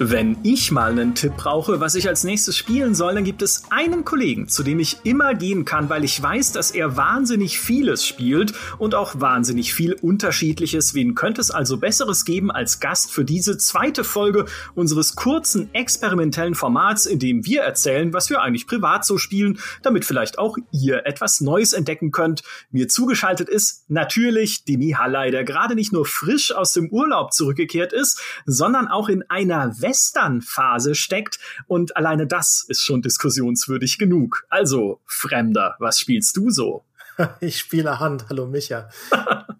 Wenn ich mal einen Tipp brauche, was ich als nächstes spielen soll, dann gibt es einen Kollegen, zu dem ich immer gehen kann, weil ich weiß, dass er wahnsinnig vieles spielt und auch wahnsinnig viel Unterschiedliches. Wen könnte es also Besseres geben als Gast für diese zweite Folge unseres kurzen experimentellen Formats, in dem wir erzählen, was wir eigentlich privat so spielen, damit vielleicht auch ihr etwas Neues entdecken könnt. Mir zugeschaltet ist natürlich Demi Hallei, der gerade nicht nur frisch aus dem Urlaub zurückgekehrt ist, sondern auch in einer Western-Phase steckt und alleine das ist schon diskussionswürdig genug. Also, Fremder, was spielst du so? Ich spiele Hand. Hallo Micha.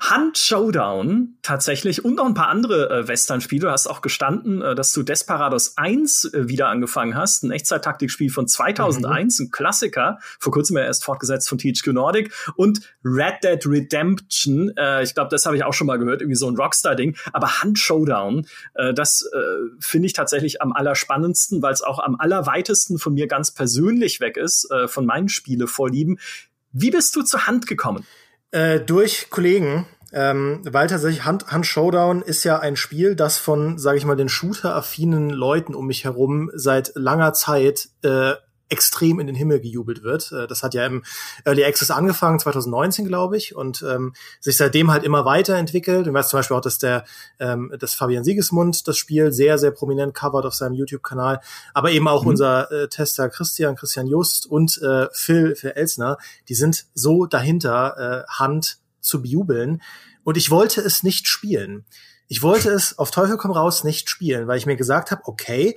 Hand Showdown tatsächlich und noch ein paar andere äh, Western-Spiele. Du hast auch gestanden, äh, dass du Desperados 1 äh, wieder angefangen hast, ein Echtzeit-Taktikspiel von 2001, mhm. ein Klassiker, vor kurzem ja erst fortgesetzt von THQ Nordic und Red Dead Redemption. Äh, ich glaube, das habe ich auch schon mal gehört, irgendwie so ein Rockstar-Ding. Aber Hand Showdown, äh, das äh, finde ich tatsächlich am allerspannendsten, weil es auch am allerweitesten von mir ganz persönlich weg ist, äh, von meinen Spielevorlieben. Wie bist du zur Hand gekommen? Äh, durch Kollegen, ähm, weil tatsächlich Hand, Hand Showdown ist ja ein Spiel, das von, sage ich mal, den Shooter-affinen Leuten um mich herum seit langer Zeit äh, extrem in den Himmel gejubelt wird. Äh, das hat ja im Early Access angefangen, 2019, glaube ich, und ähm, sich seitdem halt immer weiterentwickelt. Ich weiß zum Beispiel auch, dass der ähm, dass Fabian Siegesmund das Spiel sehr, sehr prominent covert auf seinem YouTube-Kanal, aber eben auch mhm. unser äh, Tester Christian, Christian Just und äh, Phil, Phil Elsner, die sind so dahinter, äh, Hand zu bejubeln. Und ich wollte es nicht spielen. Ich wollte es auf Teufel komm raus nicht spielen, weil ich mir gesagt habe, okay,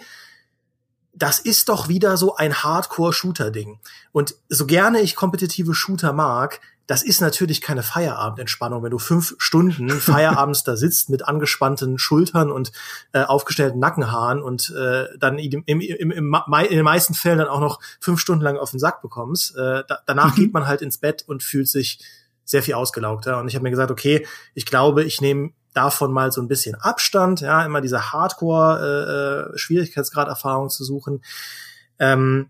das ist doch wieder so ein Hardcore-Shooter-Ding. Und so gerne ich kompetitive Shooter mag, das ist natürlich keine Feierabendentspannung, wenn du fünf Stunden Feierabends da sitzt mit angespannten Schultern und äh, aufgestellten Nackenhaaren und äh, dann im, im, im, im, in den meisten Fällen dann auch noch fünf Stunden lang auf den Sack bekommst. Äh, da, danach mhm. geht man halt ins Bett und fühlt sich sehr viel ausgelaugter. Und ich habe mir gesagt, okay, ich glaube, ich nehme davon mal so ein bisschen Abstand, ja, immer diese Hardcore-Schwierigkeitsgrad-Erfahrung äh, zu suchen. Ähm,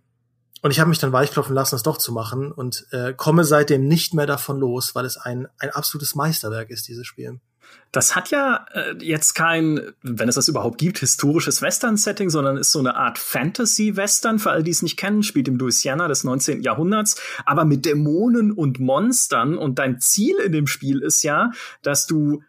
und ich habe mich dann weichklopfen lassen, es doch zu machen und äh, komme seitdem nicht mehr davon los, weil es ein, ein absolutes Meisterwerk ist, dieses Spiel. Das hat ja äh, jetzt kein, wenn es das überhaupt gibt, historisches Western-Setting, sondern ist so eine Art Fantasy-Western. Für all die es nicht kennen, spielt im Louisiana des 19. Jahrhunderts, aber mit Dämonen und Monstern. Und dein Ziel in dem Spiel ist ja, dass du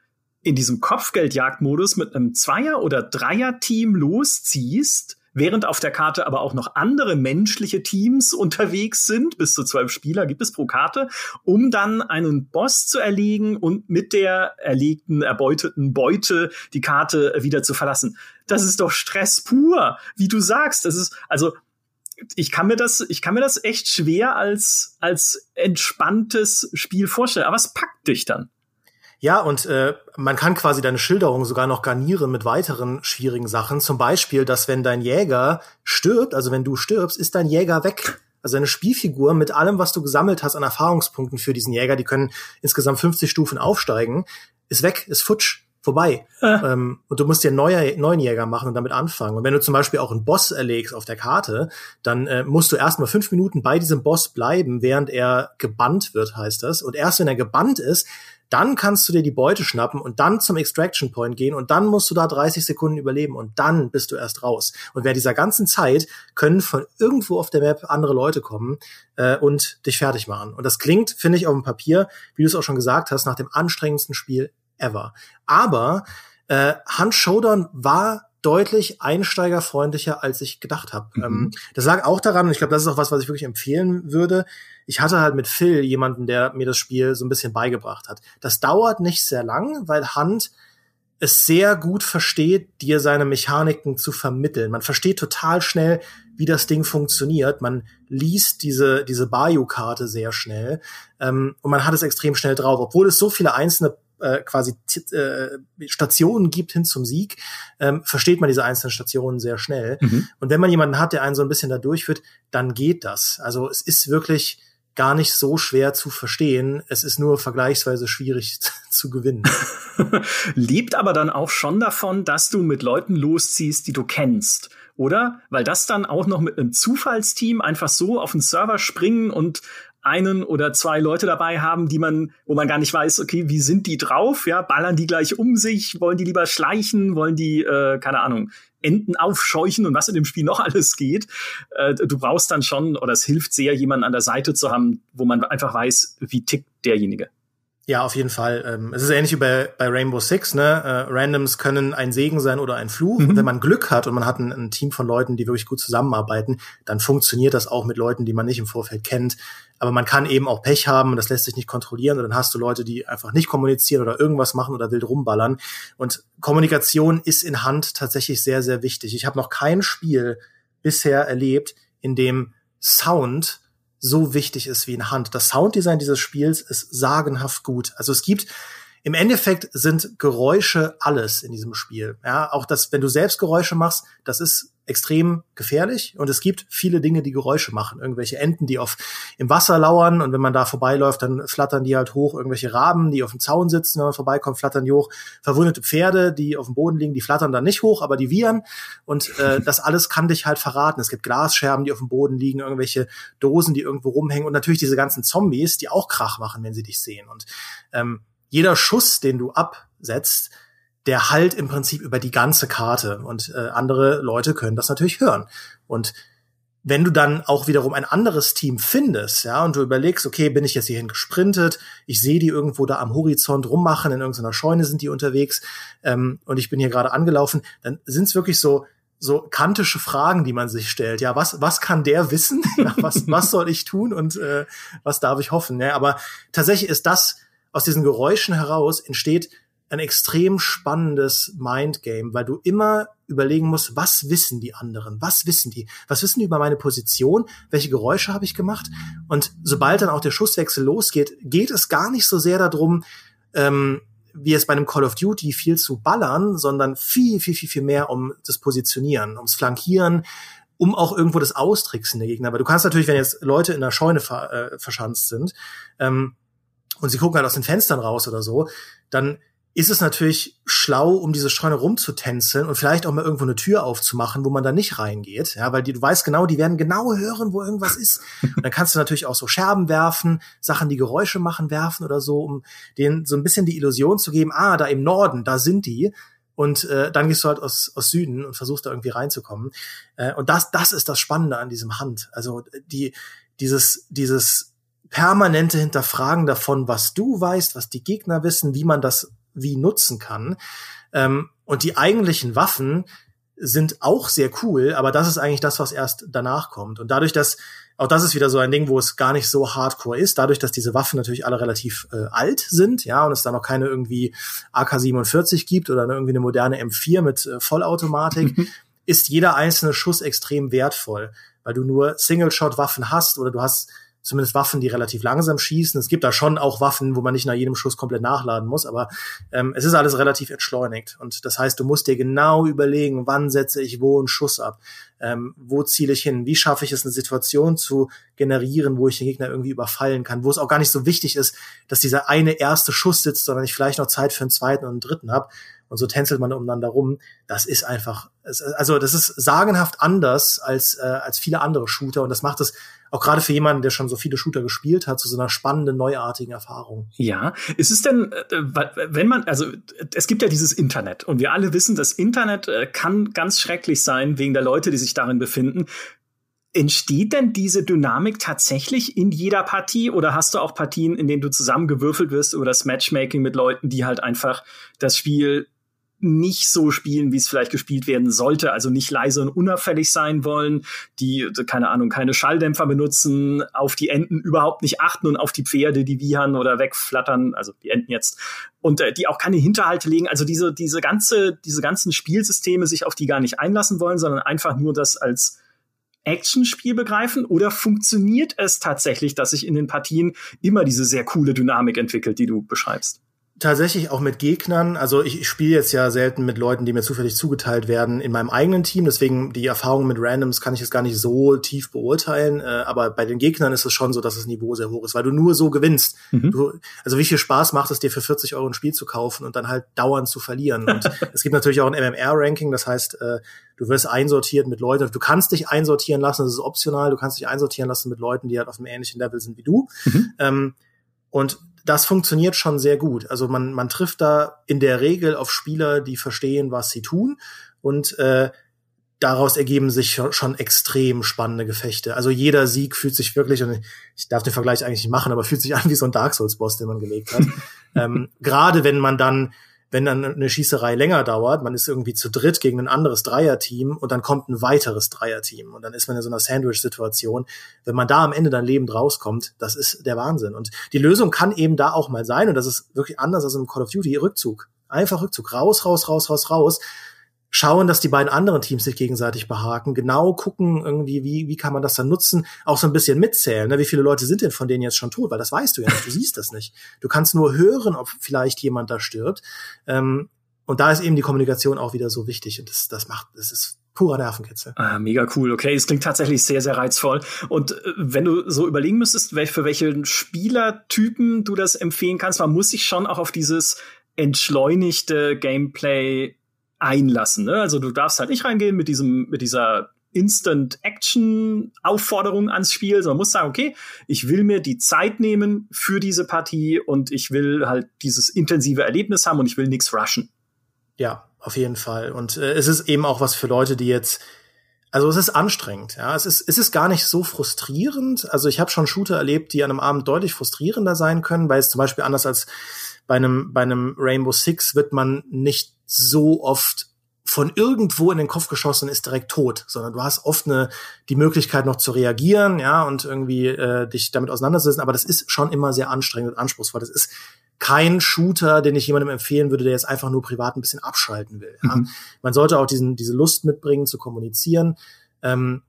in diesem Kopfgeldjagdmodus mit einem Zweier- oder Dreier-Team losziehst, während auf der Karte aber auch noch andere menschliche Teams unterwegs sind, bis zu zwölf Spieler gibt es pro Karte, um dann einen Boss zu erlegen und mit der erlegten, erbeuteten Beute die Karte wieder zu verlassen. Das ist doch Stress pur, wie du sagst. Das ist, also, ich kann mir das, ich kann mir das echt schwer als, als entspanntes Spiel vorstellen. Aber es packt dich dann. Ja, und äh, man kann quasi deine Schilderung sogar noch garnieren mit weiteren schwierigen Sachen. Zum Beispiel, dass wenn dein Jäger stirbt, also wenn du stirbst, ist dein Jäger weg. Also eine Spielfigur mit allem, was du gesammelt hast an Erfahrungspunkten für diesen Jäger, die können insgesamt 50 Stufen aufsteigen, ist weg, ist futsch, vorbei. Ja. Ähm, und du musst dir einen neuen, neuen Jäger machen und damit anfangen. Und wenn du zum Beispiel auch einen Boss erlegst auf der Karte, dann äh, musst du erstmal fünf Minuten bei diesem Boss bleiben, während er gebannt wird, heißt das. Und erst wenn er gebannt ist, dann kannst du dir die Beute schnappen und dann zum Extraction Point gehen und dann musst du da 30 Sekunden überleben und dann bist du erst raus. Und während dieser ganzen Zeit können von irgendwo auf der Map andere Leute kommen äh, und dich fertig machen. Und das klingt, finde ich, auf dem Papier, wie du es auch schon gesagt hast, nach dem anstrengendsten Spiel ever. Aber äh, Hand Showdown war deutlich einsteigerfreundlicher, als ich gedacht habe. Mhm. Ähm, das lag auch daran, und ich glaube, das ist auch was, was ich wirklich empfehlen würde. Ich hatte halt mit Phil jemanden, der mir das Spiel so ein bisschen beigebracht hat. Das dauert nicht sehr lang, weil Hand es sehr gut versteht, dir seine Mechaniken zu vermitteln. Man versteht total schnell, wie das Ding funktioniert. Man liest diese, diese Bayou-Karte sehr schnell ähm, und man hat es extrem schnell drauf. Obwohl es so viele einzelne äh, quasi äh, Stationen gibt hin zum Sieg, ähm, versteht man diese einzelnen Stationen sehr schnell. Mhm. Und wenn man jemanden hat, der einen so ein bisschen da durchführt, dann geht das. Also es ist wirklich gar nicht so schwer zu verstehen. Es ist nur vergleichsweise schwierig zu gewinnen. Liebt aber dann auch schon davon, dass du mit Leuten losziehst, die du kennst, oder? Weil das dann auch noch mit einem Zufallsteam einfach so auf den Server springen und einen oder zwei Leute dabei haben, die man, wo man gar nicht weiß, okay, wie sind die drauf? Ja, ballern die gleich um sich? Wollen die lieber schleichen? Wollen die, äh, keine Ahnung, Enten aufscheuchen und was in dem Spiel noch alles geht. Äh, du brauchst dann schon, oder es hilft sehr, jemanden an der Seite zu haben, wo man einfach weiß, wie tickt derjenige. Ja, auf jeden Fall. Ähm, es ist ähnlich wie bei, bei Rainbow Six, ne? Äh, Randoms können ein Segen sein oder ein Fluch. Mhm. Und wenn man Glück hat und man hat ein, ein, Team von Leuten, die wirklich gut zusammenarbeiten, dann funktioniert das auch mit Leuten, die man nicht im Vorfeld kennt. Aber man kann eben auch Pech haben und das lässt sich nicht kontrollieren. Und dann hast du Leute, die einfach nicht kommunizieren oder irgendwas machen oder wild rumballern. Und Kommunikation ist in Hand tatsächlich sehr, sehr wichtig. Ich habe noch kein Spiel bisher erlebt, in dem Sound so wichtig ist wie in Hand. Das Sounddesign dieses Spiels ist sagenhaft gut. Also es gibt im Endeffekt sind Geräusche alles in diesem Spiel. Ja, auch das, wenn du selbst Geräusche machst, das ist extrem gefährlich und es gibt viele Dinge, die Geräusche machen. Irgendwelche Enten, die auf im Wasser lauern und wenn man da vorbeiläuft, dann flattern die halt hoch. Irgendwelche Raben, die auf dem Zaun sitzen, wenn man vorbeikommt, flattern die hoch. Verwundete Pferde, die auf dem Boden liegen, die flattern dann nicht hoch, aber die wiehern und äh, das alles kann dich halt verraten. Es gibt Glasscherben, die auf dem Boden liegen, irgendwelche Dosen, die irgendwo rumhängen und natürlich diese ganzen Zombies, die auch Krach machen, wenn sie dich sehen. Und ähm, jeder Schuss, den du absetzt, der halt im Prinzip über die ganze Karte und äh, andere Leute können das natürlich hören. Und wenn du dann auch wiederum ein anderes Team findest, ja, und du überlegst, okay, bin ich jetzt hierhin gesprintet, ich sehe die irgendwo da am Horizont rummachen, in irgendeiner Scheune sind die unterwegs, ähm, und ich bin hier gerade angelaufen, dann sind es wirklich so so kantische Fragen, die man sich stellt. Ja, was was kann der wissen? Ja, was was soll ich tun und äh, was darf ich hoffen? Ja, aber tatsächlich ist das aus diesen Geräuschen heraus entsteht ein extrem spannendes Mindgame, weil du immer überlegen musst, was wissen die anderen? Was wissen die? Was wissen die über meine Position? Welche Geräusche habe ich gemacht? Und sobald dann auch der Schusswechsel losgeht, geht es gar nicht so sehr darum, ähm, wie es bei einem Call of Duty viel zu ballern, sondern viel, viel, viel, viel mehr um das Positionieren, ums Flankieren, um auch irgendwo das Austricksen der Gegner. Weil du kannst natürlich, wenn jetzt Leute in der Scheune ver äh, verschanzt sind ähm, und sie gucken halt aus den Fenstern raus oder so, dann ist es natürlich schlau, um diese Scheune rumzutänzeln und vielleicht auch mal irgendwo eine Tür aufzumachen, wo man da nicht reingeht, ja, weil die, du weißt genau, die werden genau hören, wo irgendwas ist. Und dann kannst du natürlich auch so Scherben werfen, Sachen, die Geräusche machen, werfen oder so, um denen so ein bisschen die Illusion zu geben, ah, da im Norden, da sind die. Und äh, dann gehst du halt aus, aus Süden und versuchst da irgendwie reinzukommen. Äh, und das, das ist das Spannende an diesem Hand. Also die, dieses, dieses permanente Hinterfragen davon, was du weißt, was die Gegner wissen, wie man das wie nutzen kann. Ähm, und die eigentlichen Waffen sind auch sehr cool, aber das ist eigentlich das, was erst danach kommt. Und dadurch, dass auch das ist wieder so ein Ding, wo es gar nicht so hardcore ist, dadurch, dass diese Waffen natürlich alle relativ äh, alt sind, ja, und es da noch keine irgendwie AK-47 gibt oder irgendwie eine moderne M4 mit äh, Vollautomatik, mhm. ist jeder einzelne Schuss extrem wertvoll, weil du nur Single-Shot-Waffen hast oder du hast zumindest Waffen, die relativ langsam schießen. Es gibt da schon auch Waffen, wo man nicht nach jedem Schuss komplett nachladen muss, aber ähm, es ist alles relativ entschleunigt. Und das heißt, du musst dir genau überlegen, wann setze ich wo einen Schuss ab, ähm, wo ziele ich hin, wie schaffe ich es, eine Situation zu generieren, wo ich den Gegner irgendwie überfallen kann, wo es auch gar nicht so wichtig ist, dass dieser eine erste Schuss sitzt, sondern ich vielleicht noch Zeit für einen zweiten und einen dritten habe. Und so tänzelt man umeinander rum. Das ist einfach, also das ist sagenhaft anders als, äh, als viele andere Shooter und das macht es auch gerade für jemanden, der schon so viele Shooter gespielt hat, zu so einer spannenden, neuartigen Erfahrung. Ja, ist es denn, äh, wenn man, also es gibt ja dieses Internet und wir alle wissen, das Internet äh, kann ganz schrecklich sein wegen der Leute, die sich darin befinden. Entsteht denn diese Dynamik tatsächlich in jeder Partie oder hast du auch Partien, in denen du zusammengewürfelt wirst über das Matchmaking mit Leuten, die halt einfach das Spiel nicht so spielen, wie es vielleicht gespielt werden sollte. Also nicht leise und unauffällig sein wollen, die, keine Ahnung, keine Schalldämpfer benutzen, auf die Enten überhaupt nicht achten und auf die Pferde, die wiehern oder wegflattern, also die Enten jetzt, und äh, die auch keine Hinterhalte legen. Also diese, diese ganze, diese ganzen Spielsysteme sich auf die gar nicht einlassen wollen, sondern einfach nur das als Actionspiel begreifen oder funktioniert es tatsächlich, dass sich in den Partien immer diese sehr coole Dynamik entwickelt, die du beschreibst? Tatsächlich auch mit Gegnern. Also ich, ich spiele jetzt ja selten mit Leuten, die mir zufällig zugeteilt werden in meinem eigenen Team. Deswegen die Erfahrung mit Randoms kann ich jetzt gar nicht so tief beurteilen. Äh, aber bei den Gegnern ist es schon so, dass das Niveau sehr hoch ist, weil du nur so gewinnst. Mhm. Du, also wie viel Spaß macht es dir für 40 Euro ein Spiel zu kaufen und dann halt dauernd zu verlieren? Und es gibt natürlich auch ein MMR-Ranking, das heißt, äh, du wirst einsortiert mit Leuten. Du kannst dich einsortieren lassen, das ist optional. Du kannst dich einsortieren lassen mit Leuten, die halt auf einem ähnlichen Level sind wie du. Mhm. Ähm, und das funktioniert schon sehr gut. Also man, man trifft da in der Regel auf Spieler, die verstehen, was sie tun und äh, daraus ergeben sich schon extrem spannende Gefechte. Also jeder Sieg fühlt sich wirklich, und ich darf den Vergleich eigentlich nicht machen, aber fühlt sich an wie so ein Dark Souls-Boss, den man gelegt hat. ähm, Gerade wenn man dann wenn dann eine Schießerei länger dauert, man ist irgendwie zu dritt gegen ein anderes Dreierteam und dann kommt ein weiteres Dreierteam und dann ist man in so einer Sandwich-Situation. Wenn man da am Ende dann lebend rauskommt, das ist der Wahnsinn. Und die Lösung kann eben da auch mal sein und das ist wirklich anders als im Call of Duty, Rückzug. Einfach Rückzug, raus, raus, raus, raus, raus schauen, dass die beiden anderen Teams sich gegenseitig behaken, genau gucken irgendwie, wie, wie kann man das dann nutzen, auch so ein bisschen mitzählen, ne? wie viele Leute sind denn von denen jetzt schon tot, weil das weißt du ja nicht, du siehst das nicht. Du kannst nur hören, ob vielleicht jemand da stirbt. Ähm, und da ist eben die Kommunikation auch wieder so wichtig und das, das macht, das ist purer Nervenkitzel. Ah, mega cool. Okay, es klingt tatsächlich sehr, sehr reizvoll. Und äh, wenn du so überlegen müsstest, für welche Spielertypen du das empfehlen kannst, man muss sich schon auch auf dieses entschleunigte Gameplay einlassen. Ne? Also du darfst halt nicht reingehen mit diesem, mit dieser Instant-Action-Aufforderung ans Spiel, sondern musst sagen, okay, ich will mir die Zeit nehmen für diese Partie und ich will halt dieses intensive Erlebnis haben und ich will nichts rushen. Ja, auf jeden Fall. Und äh, es ist eben auch was für Leute, die jetzt also es ist anstrengend, ja. Es ist, es ist gar nicht so frustrierend. Also ich habe schon Shooter erlebt, die an einem Abend deutlich frustrierender sein können, weil es zum Beispiel anders als bei einem, bei einem Rainbow Six wird man nicht so oft von irgendwo in den Kopf geschossen ist direkt tot, sondern du hast oft eine, die Möglichkeit noch zu reagieren, ja, und irgendwie äh, dich damit auseinandersetzen, aber das ist schon immer sehr anstrengend und anspruchsvoll. Das ist kein Shooter, den ich jemandem empfehlen würde, der jetzt einfach nur privat ein bisschen abschalten will. Ja. Mhm. Man sollte auch diesen, diese Lust mitbringen, zu kommunizieren. Ähm,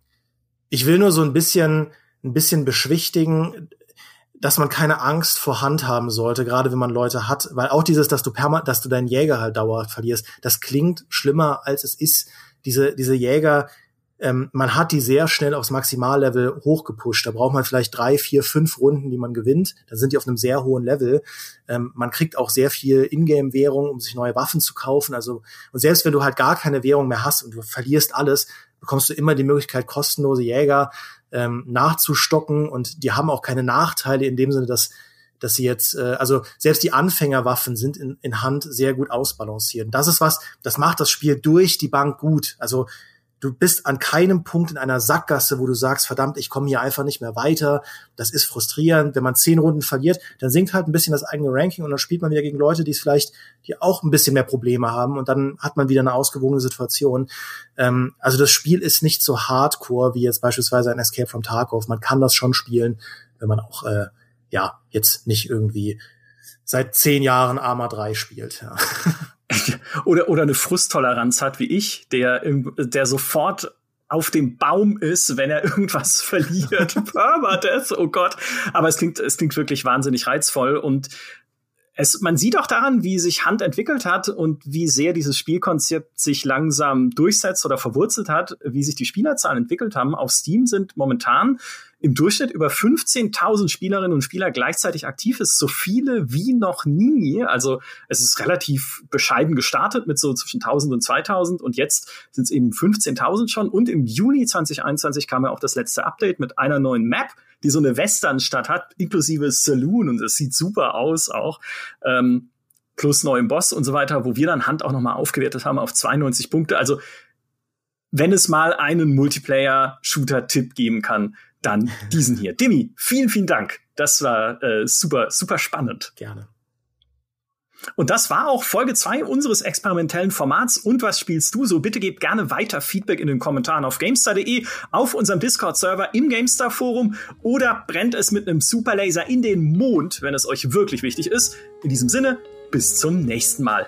ich will nur so ein bisschen, ein bisschen beschwichtigen, dass man keine Angst vor Hand haben sollte, gerade wenn man Leute hat, weil auch dieses, dass du perma dass du deinen Jäger halt dauerhaft verlierst, das klingt schlimmer als es ist. Diese, diese Jäger, ähm, man hat die sehr schnell aufs Maximallevel hochgepusht. Da braucht man vielleicht drei, vier, fünf Runden, die man gewinnt. Dann sind die auf einem sehr hohen Level. Ähm, man kriegt auch sehr viel Ingame-Währung, um sich neue Waffen zu kaufen. Also, und selbst wenn du halt gar keine Währung mehr hast und du verlierst alles, bekommst du immer die Möglichkeit, kostenlose Jäger ähm, nachzustocken und die haben auch keine Nachteile in dem Sinne, dass dass sie jetzt, äh, also selbst die Anfängerwaffen sind in, in Hand sehr gut ausbalanciert. Und das ist was, das macht das Spiel durch die Bank gut. Also du bist an keinem Punkt in einer Sackgasse, wo du sagst, verdammt, ich komme hier einfach nicht mehr weiter. Das ist frustrierend. Wenn man zehn Runden verliert, dann sinkt halt ein bisschen das eigene Ranking und dann spielt man wieder gegen Leute, die es vielleicht, die auch ein bisschen mehr Probleme haben und dann hat man wieder eine ausgewogene Situation. Ähm, also das Spiel ist nicht so hardcore wie jetzt beispielsweise ein Escape from Tarkov. Man kann das schon spielen, wenn man auch, äh, ja, jetzt nicht irgendwie seit zehn Jahren Arma 3 spielt. Ja. oder, oder eine Frusttoleranz hat wie ich, der, der sofort auf dem Baum ist, wenn er irgendwas verliert. Permadeath, oh Gott. Aber es klingt, es klingt wirklich wahnsinnig reizvoll und es, man sieht auch daran, wie sich Hand entwickelt hat und wie sehr dieses Spielkonzept sich langsam durchsetzt oder verwurzelt hat, wie sich die Spielerzahlen entwickelt haben. Auf Steam sind momentan im Durchschnitt über 15.000 Spielerinnen und Spieler gleichzeitig aktiv ist, so viele wie noch nie. Also es ist relativ bescheiden gestartet mit so zwischen 1000 und 2000 und jetzt sind es eben 15.000 schon. Und im Juni 2021 kam ja auch das letzte Update mit einer neuen Map, die so eine Westernstadt hat, inklusive Saloon und es sieht super aus auch. Ähm, plus neuem Boss und so weiter, wo wir dann Hand auch nochmal aufgewertet haben auf 92 Punkte. Also wenn es mal einen Multiplayer-Shooter-Tipp geben kann, dann diesen hier. Demi, vielen, vielen Dank. Das war äh, super, super spannend. Gerne. Und das war auch Folge 2 unseres experimentellen Formats. Und was spielst du? So bitte gebt gerne weiter Feedback in den Kommentaren auf GameStar.de, auf unserem Discord-Server, im GameStar-Forum oder brennt es mit einem Superlaser in den Mond, wenn es euch wirklich wichtig ist. In diesem Sinne, bis zum nächsten Mal.